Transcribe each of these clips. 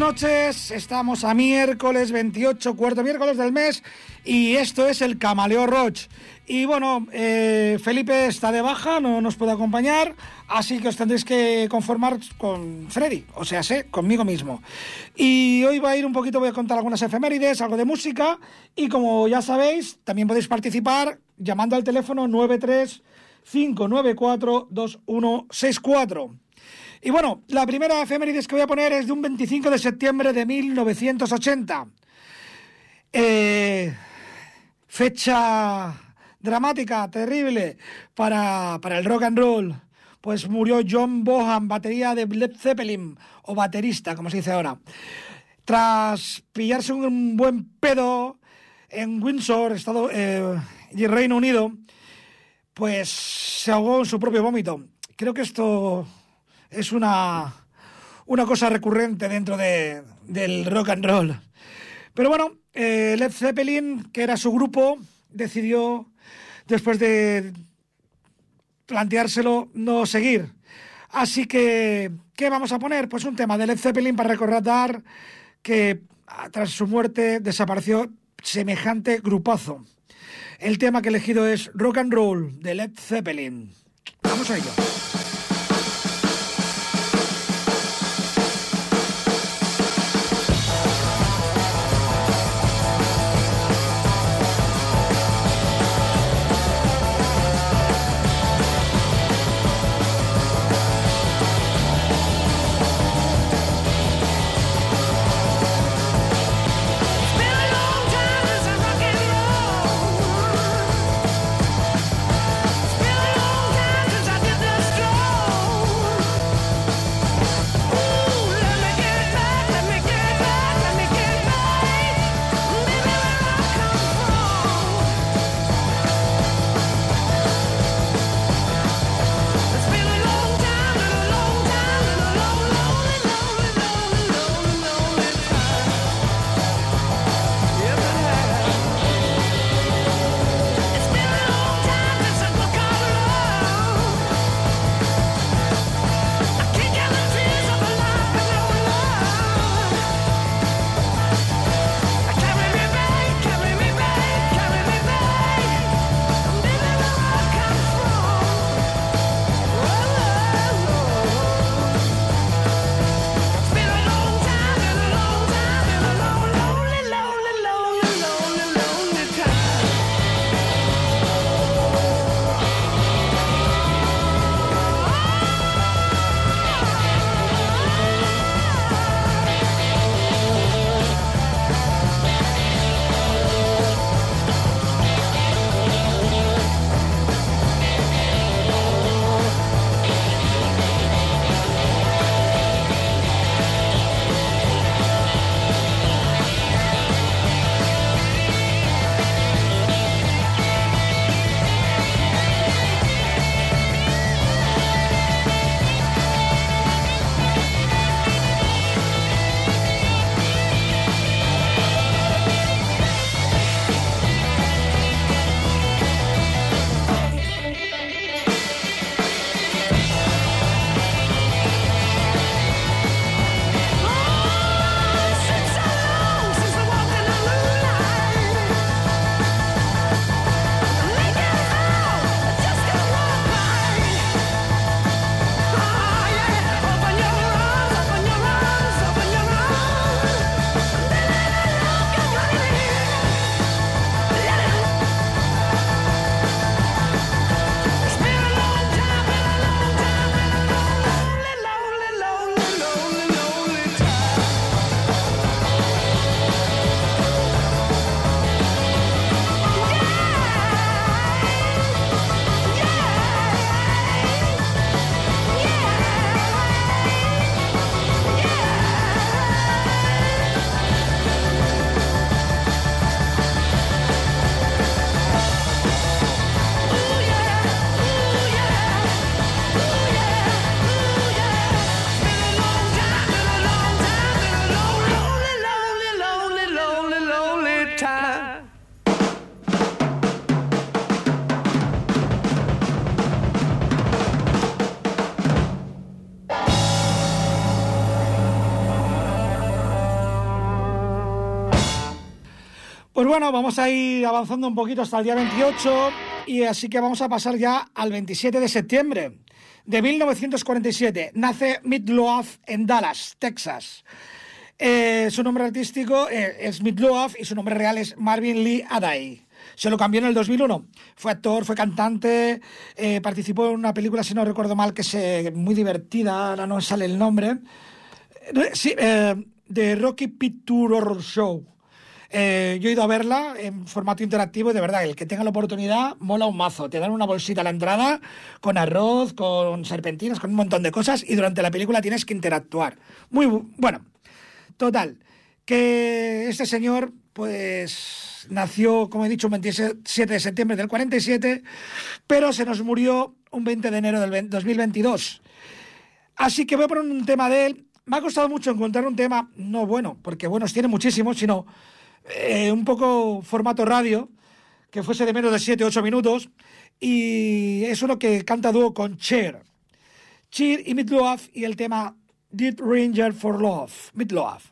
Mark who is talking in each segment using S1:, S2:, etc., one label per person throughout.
S1: Noches, estamos a miércoles 28, cuarto miércoles del mes y esto es el Camaleo Roach. Y bueno, eh, Felipe está de baja, no nos puede acompañar, así que os tendréis que conformar con Freddy, o sea, sé, conmigo mismo. Y hoy va a ir un poquito, voy a contar algunas efemérides, algo de música y como ya sabéis, también podéis participar llamando al teléfono 93 594 2164. Y bueno, la primera efemérides que voy a poner es de un 25 de septiembre de 1980. Eh, fecha dramática, terrible para, para el rock and roll. Pues murió John Bohan, batería de Led Zeppelin, o baterista, como se dice ahora. Tras pillarse un buen pedo en Windsor, Estado, eh, y Reino Unido, pues se ahogó en su propio vómito. Creo que esto es una, una cosa recurrente dentro de, del rock and roll. Pero bueno, eh, Led Zeppelin, que era su grupo, decidió, después de planteárselo, no seguir. Así que, ¿qué vamos a poner? Pues un tema de Led Zeppelin para recordar que tras su muerte desapareció semejante grupazo. El tema que he elegido es Rock and Roll de Led Zeppelin. Vamos a ello. Pues bueno, vamos a ir avanzando un poquito hasta el día 28 y así que vamos a pasar ya al 27 de septiembre de 1947. Nace Midloaf en Dallas, Texas. Eh, su nombre artístico eh, es Midloaf y su nombre real es Marvin Lee Adai. Se lo cambió en el 2001. Fue actor, fue cantante, eh, participó en una película, si no recuerdo mal, que es muy divertida, ahora no sale el nombre. Sí, de Rocky Picture Horror Show. Eh, yo he ido a verla en formato interactivo y de verdad, el que tenga la oportunidad, mola un mazo. Te dan una bolsita a la entrada con arroz, con serpentinas, con un montón de cosas y durante la película tienes que interactuar. Muy bueno. Total, que este señor, pues nació, como he dicho, un 27 de septiembre del 47, pero se nos murió un 20 de enero del 2022. Así que voy a poner un tema de él. Me ha costado mucho encontrar un tema, no bueno, porque buenos tiene muchísimos, sino eh, un poco formato radio, que fuese de menos de 7 8 minutos, y es uno que canta dúo con Cher. Cher y Midloaf y el tema Deep Ranger for Love, Midloaf.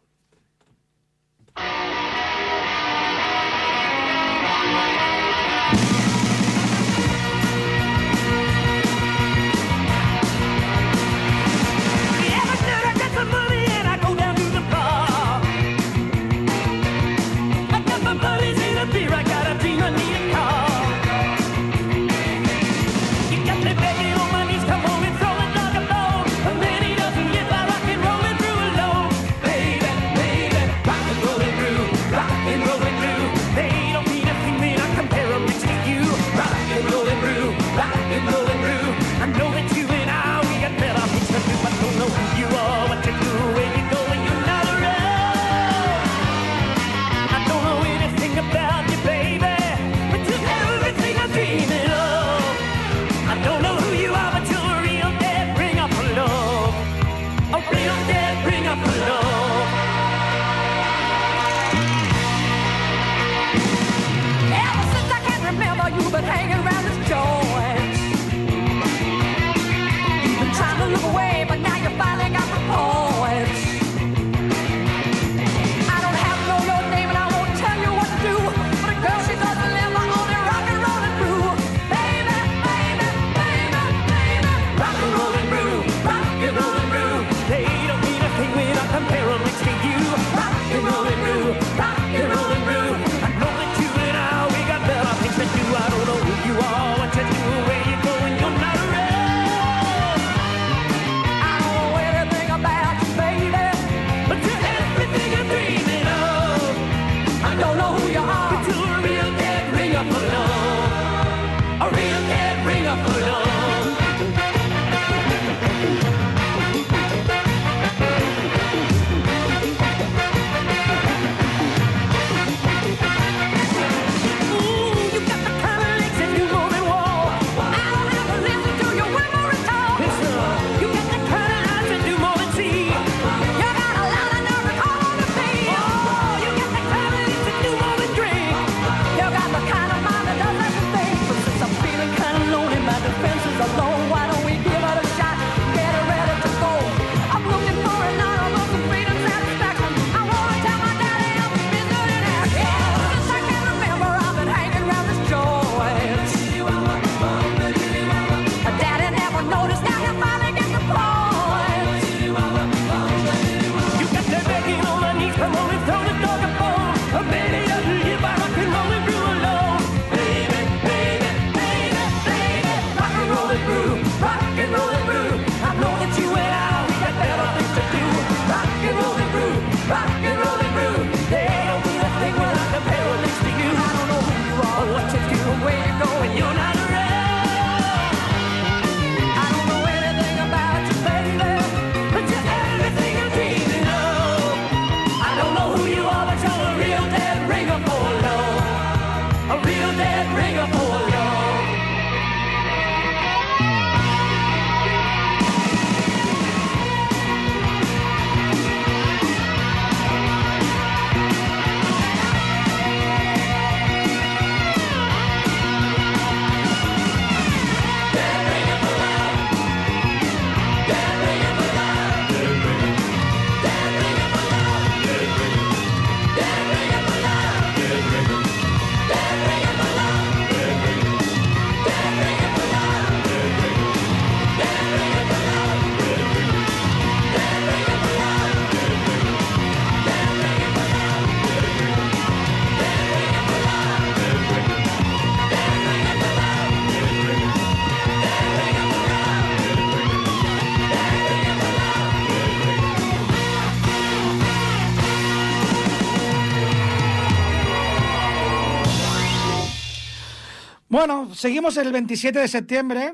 S1: Bueno, seguimos el 27 de septiembre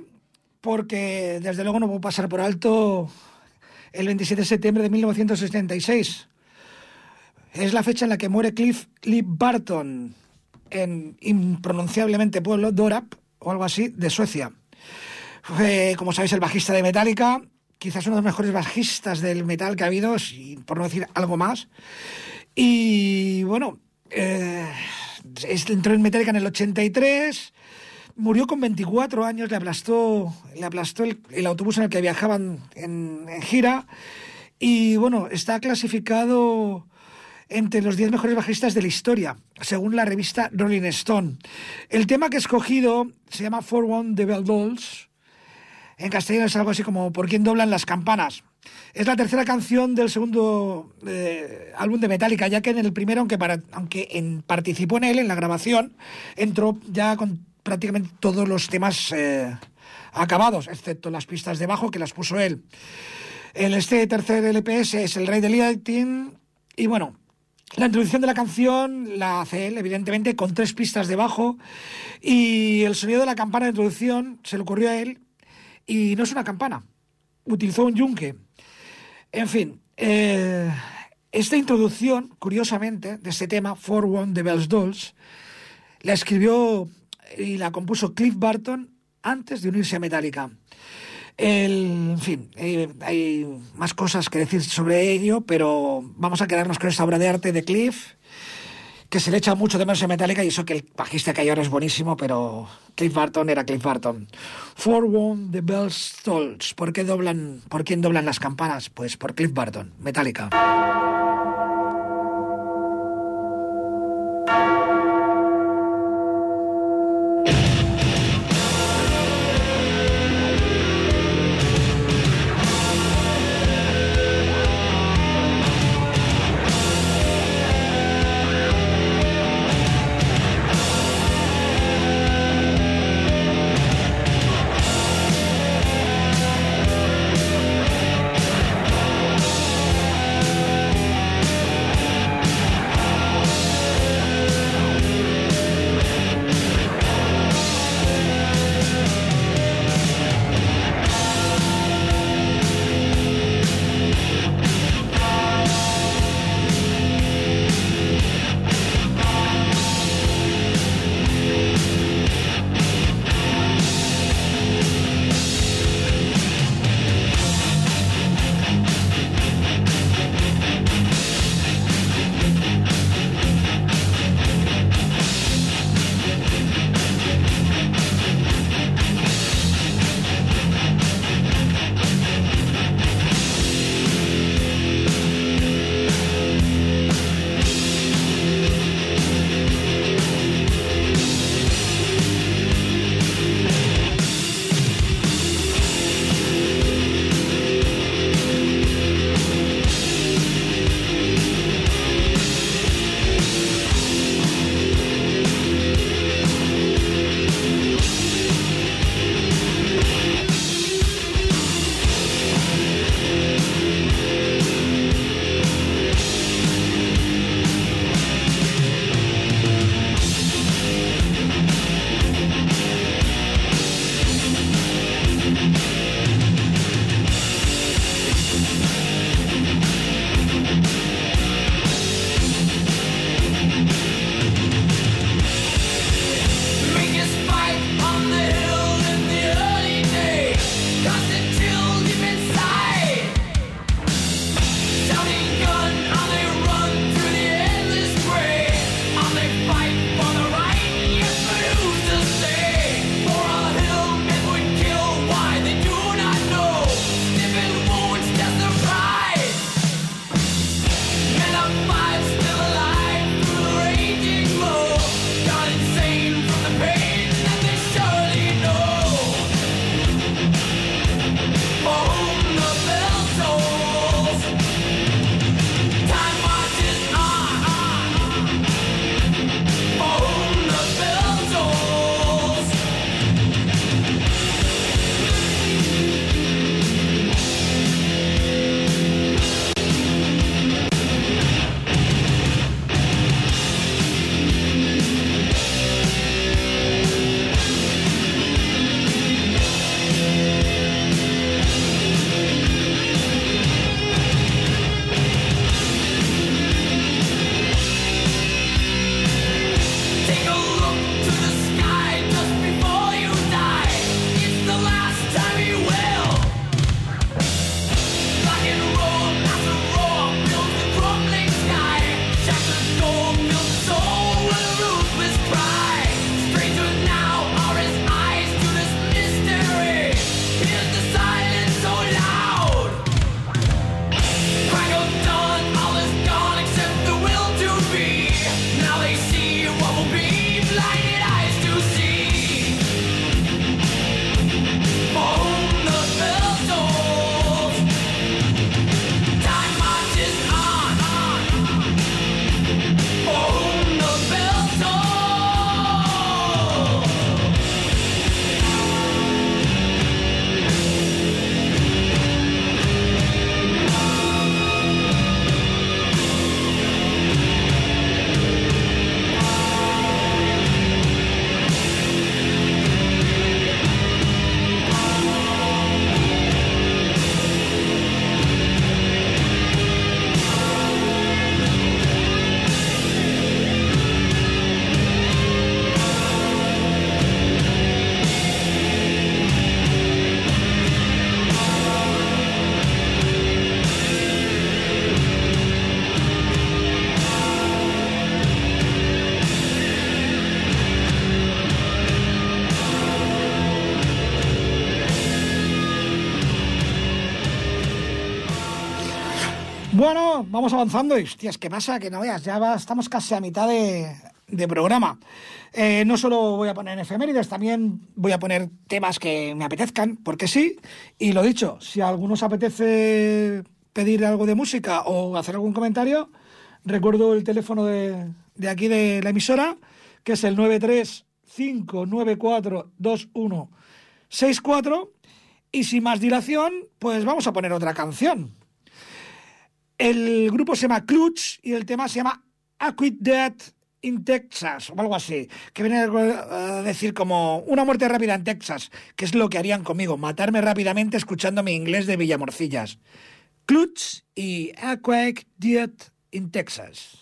S1: porque desde luego no puedo pasar por alto el 27 de septiembre de 1976. Es la fecha en la que muere Cliff Lee Barton en impronunciablemente pueblo Dorap o algo así de Suecia. Fue, como sabéis, el bajista de Metallica, quizás uno de los mejores bajistas del metal que ha habido, por no decir algo más. Y bueno, eh, entró en Metallica en el 83, murió con 24 años, le aplastó, le aplastó el, autobús en el que viajaban en, gira. Y bueno, está clasificado entre los 10 mejores bajistas de la historia, según la revista Rolling Stone. El tema que he escogido se llama For One the Bell Dolls. En castellano es algo así como ¿Por quién doblan las campanas? Es la tercera canción del segundo eh, álbum de Metallica, ya que en el primero, aunque, aunque en, participó en él, en la grabación, entró ya con prácticamente todos los temas eh, acabados, excepto las pistas de bajo que las puso él. El este tercer LPS es El Rey del Lighting y bueno, la introducción de la canción la hace él, evidentemente, con tres pistas de bajo y el sonido de la campana de introducción se le ocurrió a él y no es una campana, utilizó un yunque. En fin, eh, esta introducción, curiosamente, de este tema, For One the Bells Dolls, la escribió y la compuso Cliff Barton antes de unirse a Metallica. en fin, eh, hay más cosas que decir sobre ello, pero vamos a quedarnos con esta obra de arte de Cliff que se le echa mucho de menos en Metallica y eso que el bajista que hay ahora es buenísimo, pero Cliff Barton era Cliff Barton. For One the Bells Tolls. ¿Por qué doblan, por quién doblan las campanas? Pues por Cliff Barton, Metallica.
S2: Avanzando y, hostias, ¿qué pasa? Que no veas, ya estamos casi a mitad de, programa. Eh, no solo voy a poner efemérides, también voy a poner temas que me apetezcan, porque sí. Y lo dicho, si a algunos apetece pedir algo de música o hacer algún comentario, recuerdo el teléfono de, de aquí de la emisora, que es el 935942164. Y sin más dilación, pues vamos a poner otra canción. El grupo se llama Clutch y el tema se llama Acquit Death in Texas o algo así, que viene a decir como una muerte rápida en Texas, que es lo que harían conmigo, matarme rápidamente escuchando mi inglés de Villamorcillas. Clutch y Aquake Death in Texas.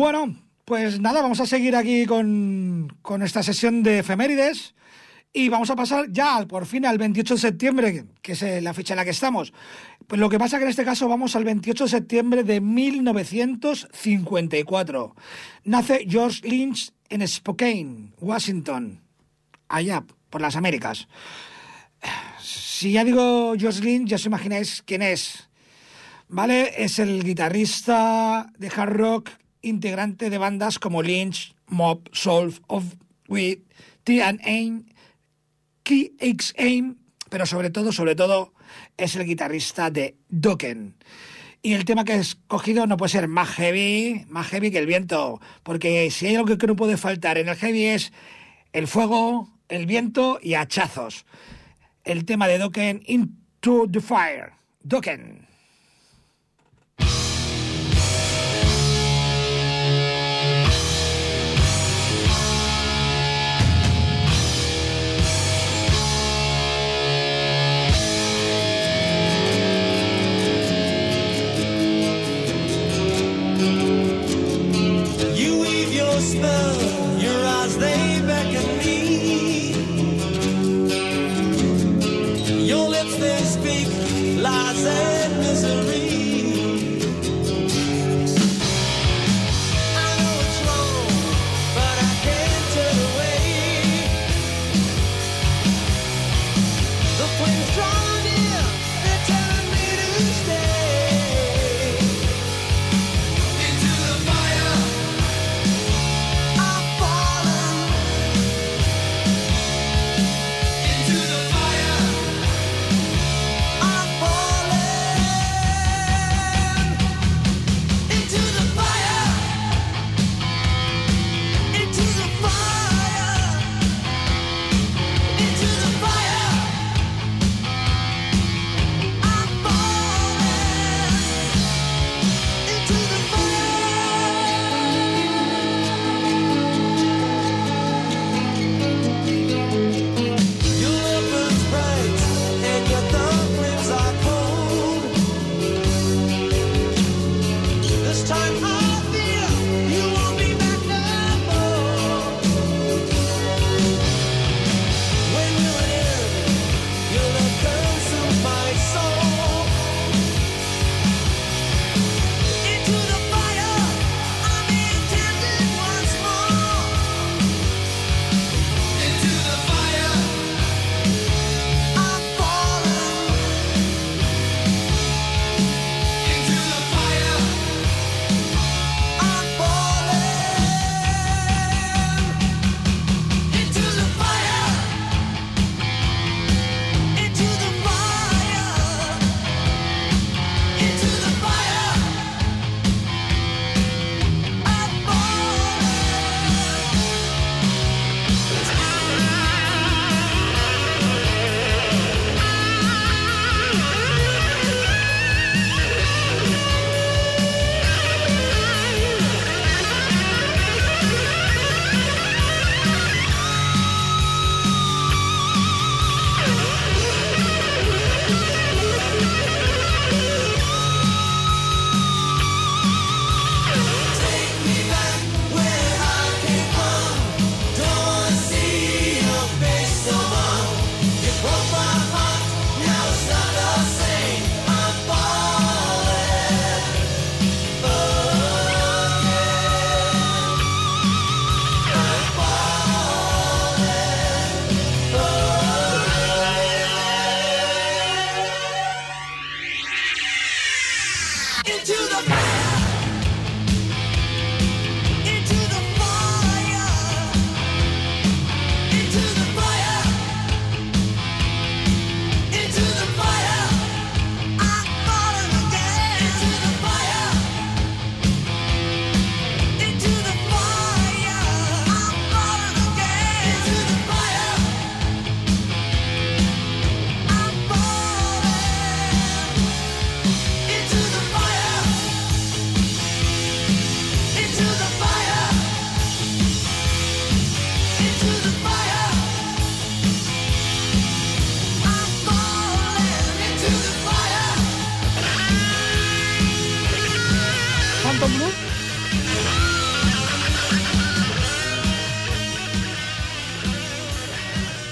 S2: Bueno, pues nada, vamos a seguir aquí con, esta sesión de efemérides.
S1: Y vamos a pasar ya por fin al 28 de septiembre, que es eh, la fecha en la que estamos. Pues lo que pasa que en este caso vamos al 28 de septiembre de 1954. Nace George Lynch en Spokane, Washington, allá por las Américas. Si ya digo George Lynch, ya os imagináis quién es. ¿Vale? Es el guitarrista de hard rock, integrante de bandas como Lynch, Mob, Soul of With, T and Aim X Aim, pero sobre todo, sobre todo, es el guitarrista de Dokken. Y el tema que he escogido no puede ser más heavy, más heavy que el viento, porque si hay algo que no puede faltar en el heavy es el fuego, el viento y hachazos. El tema de Dokken, Into the Fire. Dokken. people.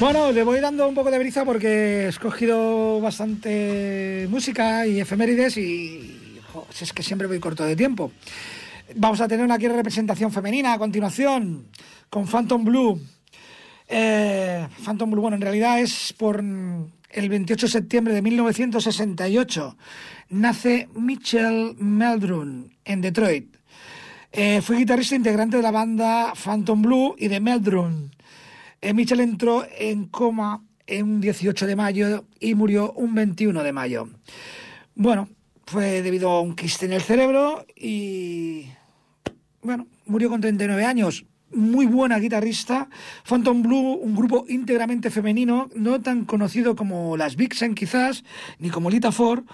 S1: Bueno, le voy dando un poco de brisa porque he escogido bastante música y efemérides y es que siempre voy corto de tiempo. Vamos a tener una aquí representación femenina a continuación con Phantom Blue. Eh, Phantom Blue, bueno, en realidad es por el 28 de septiembre de 1968. Nace Mitchell Meldrum en Detroit. Eh, fue guitarrista integrante de la banda Phantom Blue y de Meldrum. Eh, Mitchell entró en coma en un 18 de mayo y murió un 21 de mayo. Bueno, fue debido a un quiste en el cerebro y bueno, murió con 39 años. Muy buena guitarrista. Phantom Blue, un grupo íntegramente femenino, no tan conocido como las Vixen quizás, ni como Lita Ford,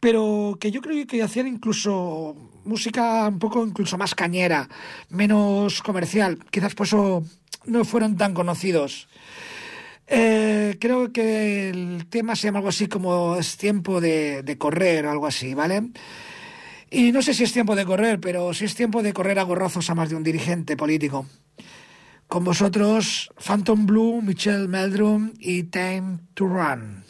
S1: pero que yo creo que hacían incluso música un poco incluso más cañera, menos comercial. Quizás por eso no fueron tan conocidos. Eh, creo que el tema se llama algo así como es tiempo de, de, correr o algo así, ¿vale? Y no sé si es tiempo de correr, pero sí es tiempo de correr a gorrazos a más de un dirigente político. Con vosotros, Phantom Blue, Michelle Meldrum y Time to Run.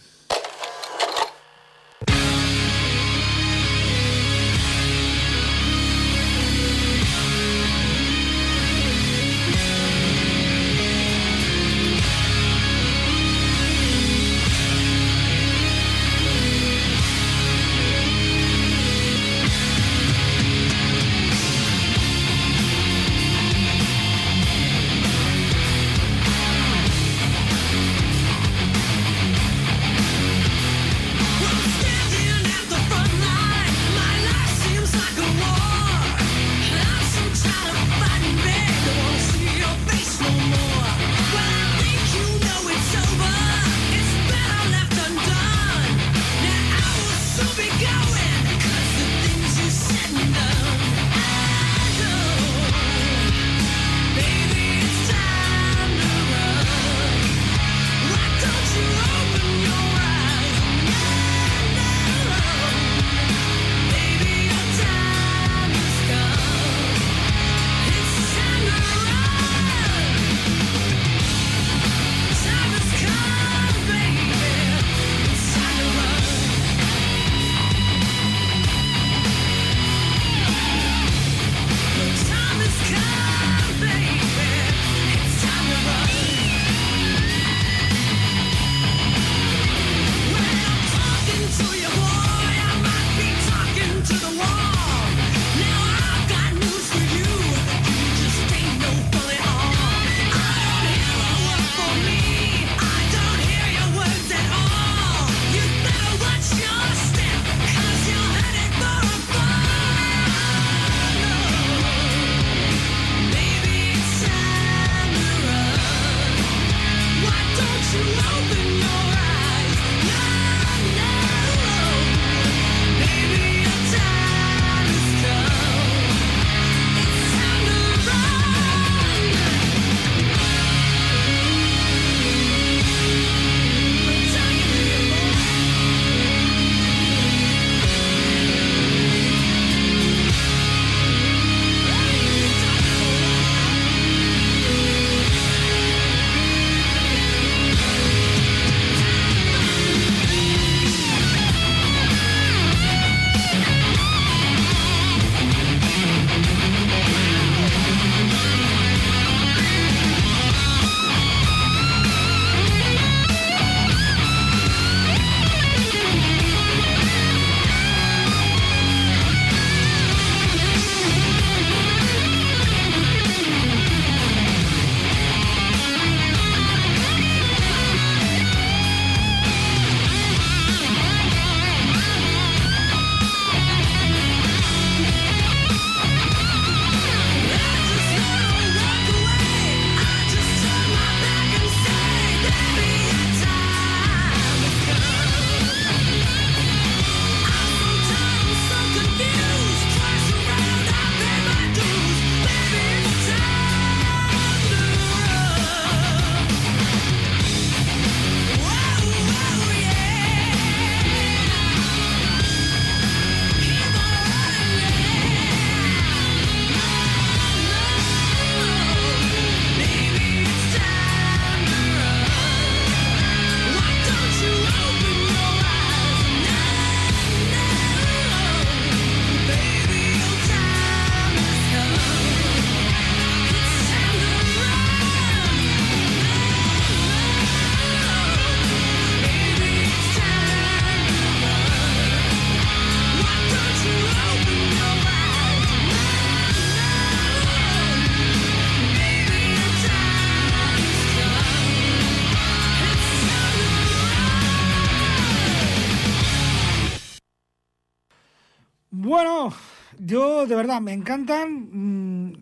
S1: De verdad me encantan. Mm,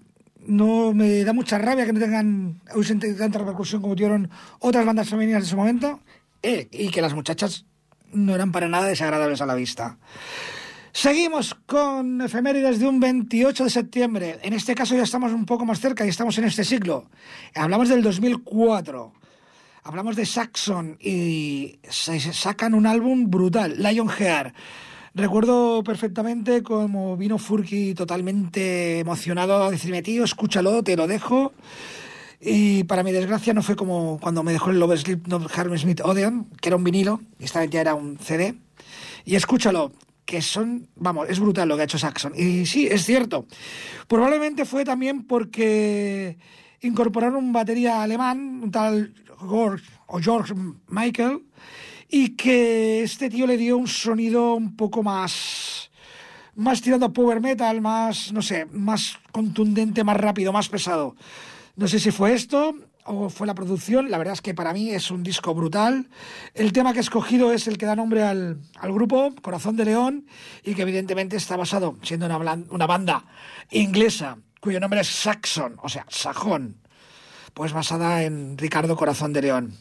S1: no me da mucha rabia que no tengan tanta repercusión como tuvieron otras bandas femeninas en su momento. Eh, y que las muchachas no eran para nada desagradables a la vista. Seguimos con efemérides de un 28 de septiembre. En este caso ya estamos un poco más cerca y estamos en este siglo. Hablamos del 2004. Hablamos de Saxon y sacan un álbum brutal, Lionheart. Recuerdo perfectamente como vino Furky totalmente emocionado a decirme, tío, escúchalo, te lo dejo. Y para mi desgracia no fue como cuando me dejó el Love Sleep No Harry Smith Odeon, que era un vinilo, y esta vez ya era un CD. Y escúchalo, que son, vamos, es brutal lo que ha hecho Saxon. Y sí, es cierto. Probablemente fue también porque incorporaron un batería alemán, un tal George, o George Michael, y que este tío le dio un sonido un poco más más tirando a power metal, más, no sé, más contundente, más rápido, más pesado. No sé si fue esto o fue la producción, la verdad es que para mí es un disco brutal. El tema que he escogido es el que da nombre al, grupo, Corazón de León, y que evidentemente está basado, siendo una, una banda inglesa, cuyo nombre es Saxon, o sea, Sajón, pues basada en Ricardo Corazón de León.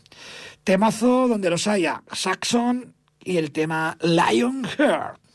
S1: Temazo donde los haya, Saxon y el tema Lionheart. eh,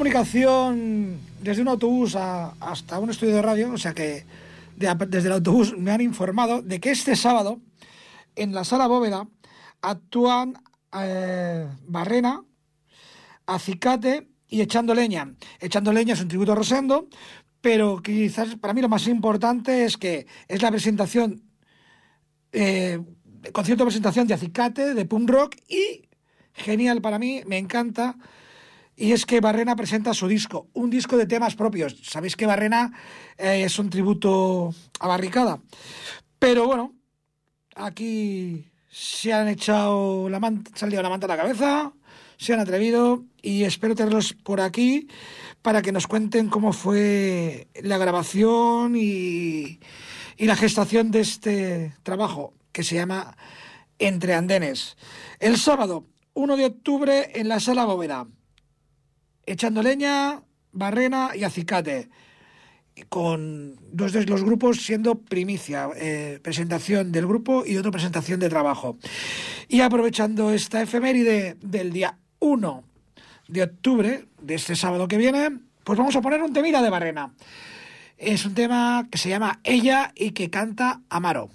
S1: comunicación desde un autobús hasta un estudio de radio, o sea que desde el autobús me han informado de que este sábado en la sala bóveda actúan eh, Barrena, Acicate y Echando Leña. Echando Leña es un tributo a Rosendo, pero quizás para mí lo más importante es que es la presentación, eh, concierto de presentación de Acicate, de punk rock y genial para mí, me encanta. Y es que Barrena presenta su disco, un disco de temas propios. Sabéis que Barrena eh, es un tributo a Barricada. Pero bueno, aquí se han echado la manta, se la manta a la cabeza, se han atrevido y espero tenerlos por aquí para que nos cuenten cómo fue la grabación y, y la gestación de este trabajo que se llama Entre Andenes. El sábado 1 de octubre en la Sala Bóveda, echando leña, barrena y acicate con dos de los grupos siendo primicia, eh, presentación del grupo y otra presentación de trabajo. Y aprovechando esta efeméride del día 1 de octubre, de este sábado que viene, pues vamos a poner un temida de Barrena. Es un tema que se llama Ella y que canta Amaro.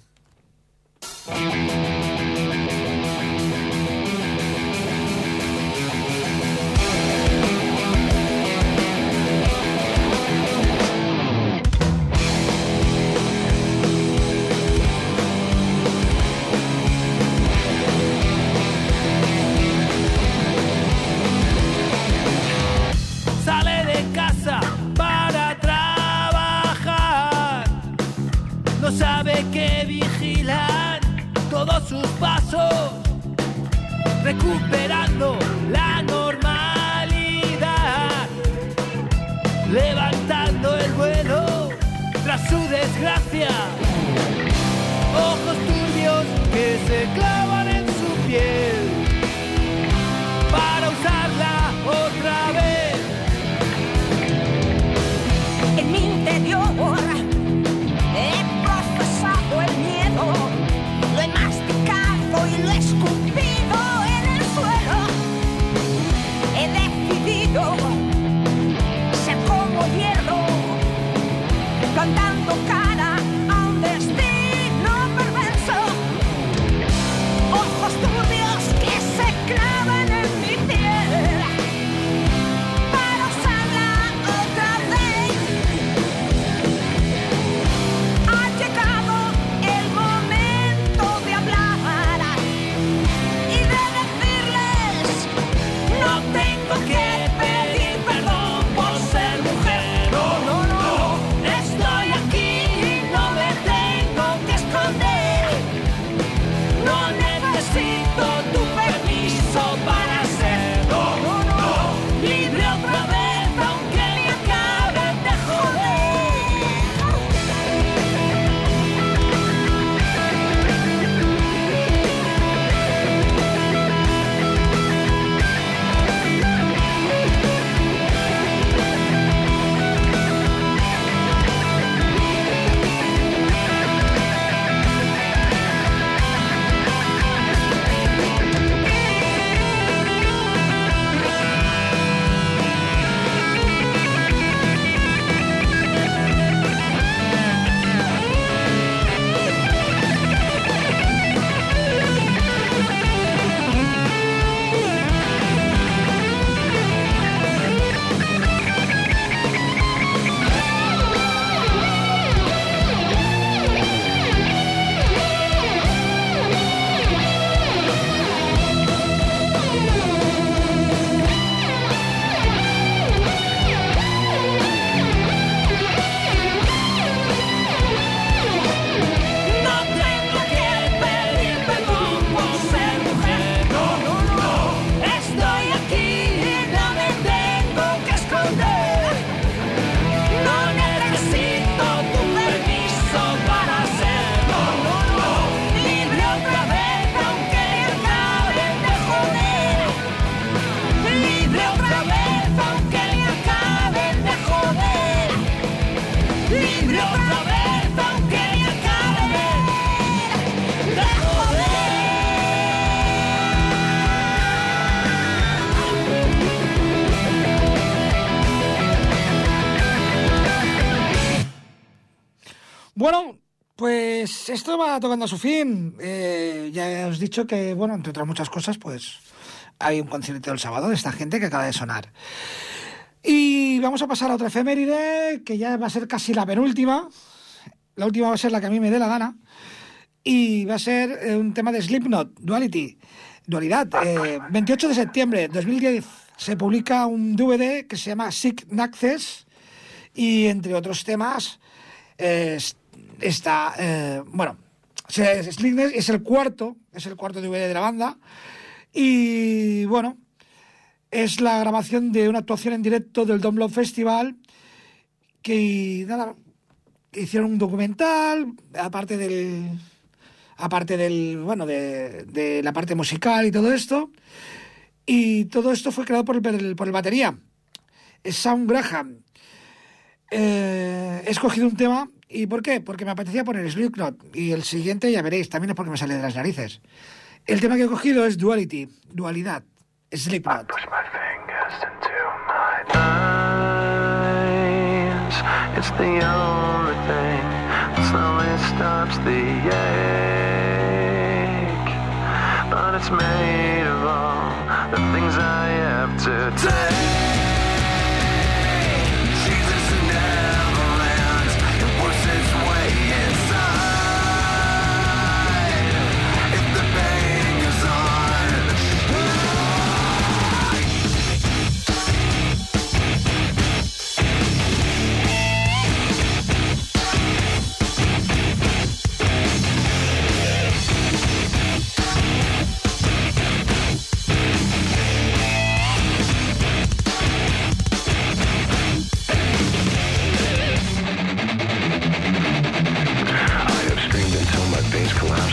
S3: Desgracia. Ojos turbios que se clavan en su piel para usarla otra vez.
S4: En mi interior
S1: Va tocando a su fin. Eh, ya os he dicho que, bueno, entre otras muchas cosas, pues hay un concierto el sábado de esta gente que acaba de sonar. Y vamos a pasar a otra efeméride, que ya va a ser casi la penúltima. La última va a ser la que a mí me dé la gana. Y va a ser eh, un tema de Slipknot, Duality. Dualidad. Eh, 28 de septiembre de 2010 se publica un DVD que se llama Sick Naxes. Y entre otros temas, eh, está. bueno, se- Slipknot es el cuarto, es el cuarto DVD de la banda. Y bueno, es la grabación de una actuación en directo del Dome Love Festival que nada, hicieron un documental aparte del aparte del bueno de, la parte musical y todo esto y todo esto fue creado por el, por el batería es Sam Graham Eh, he escogido un tema y ¿por qué? porque me apetecía poner Slipknot y el siguiente ya veréis también es porque me sale de las narices el tema que he cogido es Duality dualidad Slipknot.
S2: It's the only thing that slowly stops the ache. But it's made of all the things I have to take.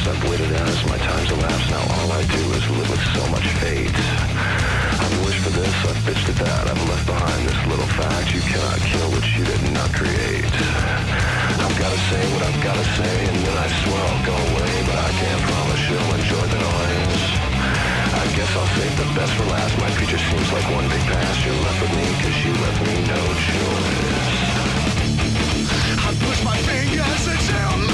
S2: I've waited as my time's elapsed. Now all I do is live with so much fate. I've wished for this, I've bitched at that. I've left behind this little fact. You cannot kill what you did not create. I've gotta say what I've gotta say, and then I swear I'll go away. But I can't promise you'll enjoy the noise. I guess I'll save the best for last. My future seems like one big past. You're left with me, cause you left me no choice. I push my fingers into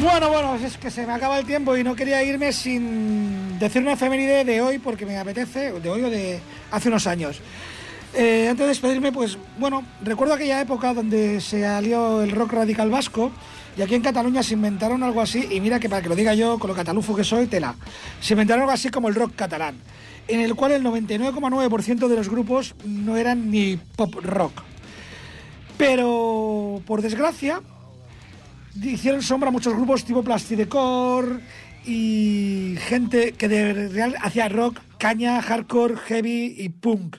S1: Bueno, bueno, es que se me acaba el tiempo y no quería irme sin decir una efeméride de hoy porque me apetece, de hoy o de hace unos años. Eh, antes de despedirme, pues bueno, recuerdo aquella época donde se alió el rock radical vasco y aquí en Cataluña se inventaron algo así, y mira que para que lo diga yo, con lo catalufo que soy, tela, se inventaron algo así como el rock catalán, en el cual el 99,9% de los grupos no eran ni pop rock. Pero, por desgracia, hicieron sombra a muchos grupos tipo Plastidecor y gente que de real hacía rock, caña, hardcore, heavy y punk.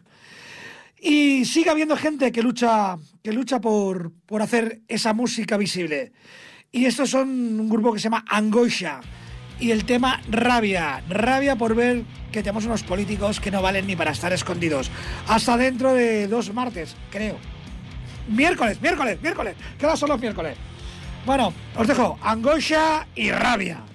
S1: Y sigue habiendo gente que lucha, que lucha por, por hacer esa música visible. Y estos son un grupo que se llama Angoisha. Y el tema Rabia. Rabia por ver que tenemos unos políticos que no valen ni para estar escondidos. Hasta dentro de dos martes, creo. Miércoles, miércoles, miércoles. ¿Qué son los miércoles? Bueno, os dejo Angoisha y Rabia.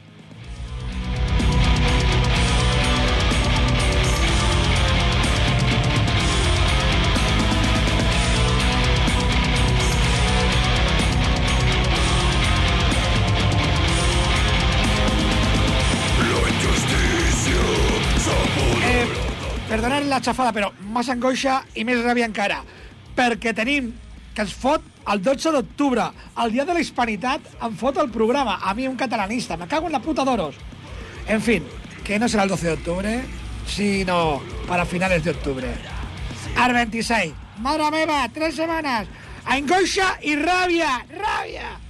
S1: Perdonad la xafada, però més angoixa i més ràbia encara, perquè tenim que ens fot el 12 d'octubre, el dia de la hispanitat, em fot el programa, a mi un catalanista, me cago en la puta d'oros. En fin, que no será el 12 de octubre, sino para finales de octubre. Al 26. Madre meva, tres semanas. Angoixa i ràbia, ràbia.